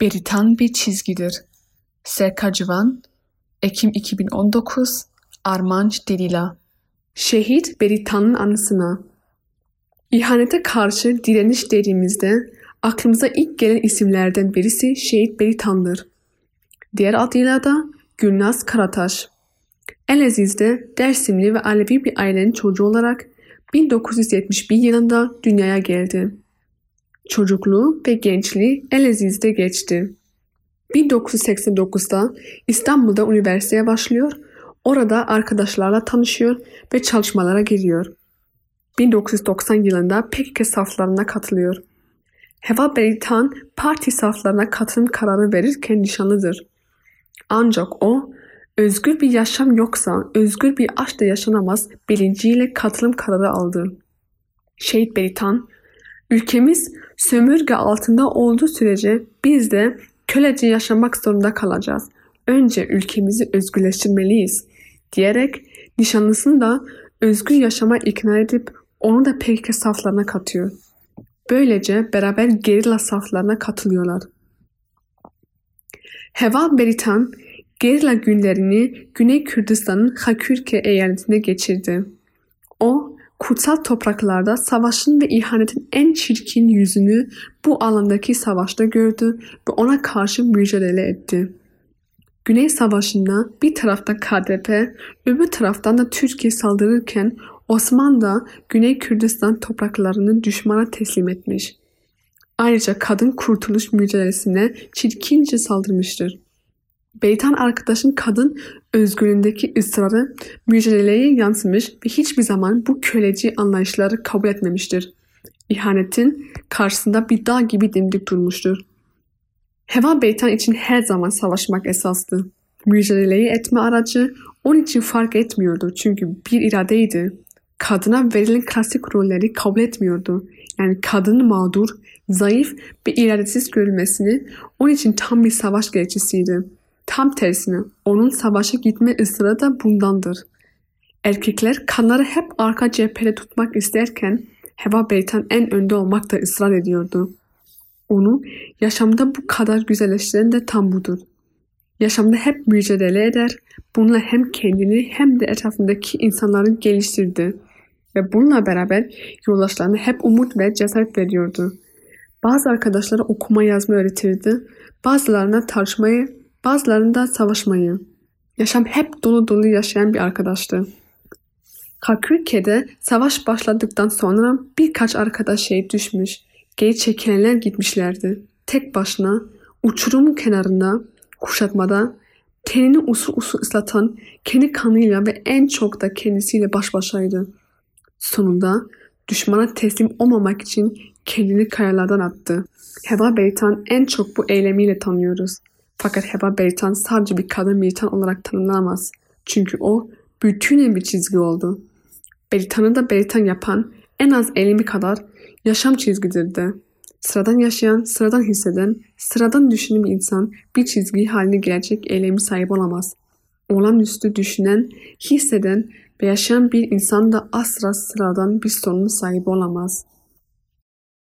Beritan bir çizgidir. Serka Civan, Ekim 2019, Armanç Delila. Şehit Beritan'ın anısına. İhanete karşı direniş dediğimizde aklımıza ilk gelen isimlerden birisi Şehit Beritan'dır. Diğer adıyla da Gülnaz Karataş. Elaziz'de Dersimli ve Alevi bir ailenin çocuğu olarak 1971 yılında dünyaya geldi. Çocukluğu ve gençliği Elaziz'de geçti. 1989'da İstanbul'da üniversiteye başlıyor, orada arkadaşlarla tanışıyor ve çalışmalara giriyor. 1990 yılında PKK saflarına katılıyor. Heva Beritan parti saflarına katılım kararı verirken nişanlıdır. Ancak o özgür bir yaşam yoksa özgür bir aşk da yaşanamaz bilinciyle katılım kararı aldı. Şehit Beritan, ülkemiz sömürge altında olduğu sürece biz de kölece yaşamak zorunda kalacağız. Önce ülkemizi özgürleştirmeliyiz diyerek nişanlısını da özgür yaşama ikna edip onu da PKK saflarına katıyor. Böylece beraber gerilla saflarına katılıyorlar. Heva Beritan gerilla günlerini Güney Kürdistan'ın Hakürke eyaletinde geçirdi. O, kutsal topraklarda savaşın ve ihanetin en çirkin yüzünü bu alandaki savaşta gördü ve ona karşı mücadele etti. Güney Savaşı'nda bir tarafta KDP, öbür taraftan da Türkiye saldırırken Osmanlı da Güney Kürdistan topraklarını düşmana teslim etmiş. Ayrıca kadın kurtuluş mücadelesine çirkince saldırmıştır. Beytan arkadaşın kadın özgürlüğündeki ısrarı mücadeleye yansımış ve hiçbir zaman bu köleci anlayışları kabul etmemiştir. İhanetin karşısında bir dağ gibi dimdik durmuştur. Heva Beytan için her zaman savaşmak esastı. Mücadeleyi etme aracı onun için fark etmiyordu çünkü bir iradeydi. Kadına verilen klasik rolleri kabul etmiyordu. Yani kadının mağdur, zayıf ve iradesiz görülmesini onun için tam bir savaş gereçisiydi. Tam tersine onun savaşa gitme ısrarı da bundandır. Erkekler kanları hep arka cephede tutmak isterken Heva Beytan en önde olmakta ısrar ediyordu. Onu yaşamda bu kadar güzelleştiren de tam budur. Yaşamda hep mücadele eder, bununla hem kendini hem de etrafındaki insanları geliştirdi ve bununla beraber yoldaşlarına hep umut ve cesaret veriyordu. Bazı arkadaşlara okuma yazma öğretirdi, bazılarına tartışmayı, bazılarında savaşmayı. Yaşam hep dolu dolu yaşayan bir arkadaştı. Hakürke'de savaş başladıktan sonra birkaç arkadaş şehit düşmüş. Geri çekilenler gitmişlerdi. Tek başına uçurumun kenarında, kuşatmada, tenini usul usul ıslatan kendi kanıyla ve en çok da kendisiyle baş başaydı. Sonunda düşmana teslim olmamak için kendini kayalardan attı. Heva Beytan en çok bu eylemiyle tanıyoruz. Fakat Heva Beytan sadece bir kadın militan olarak tanımlanamaz. Çünkü o bütünen bir çizgi oldu. Beritan'ı da Beritan yapan en az eylemi kadar yaşam çizgidirdi. Sıradan yaşayan, sıradan hisseden, sıradan düşünen bir insan bir çizgi haline gelecek eylemi sahip olamaz. Olağanüstü düşünen, hisseden ve yaşayan bir insan da asla sıradan bir sorunun sahibi olamaz.''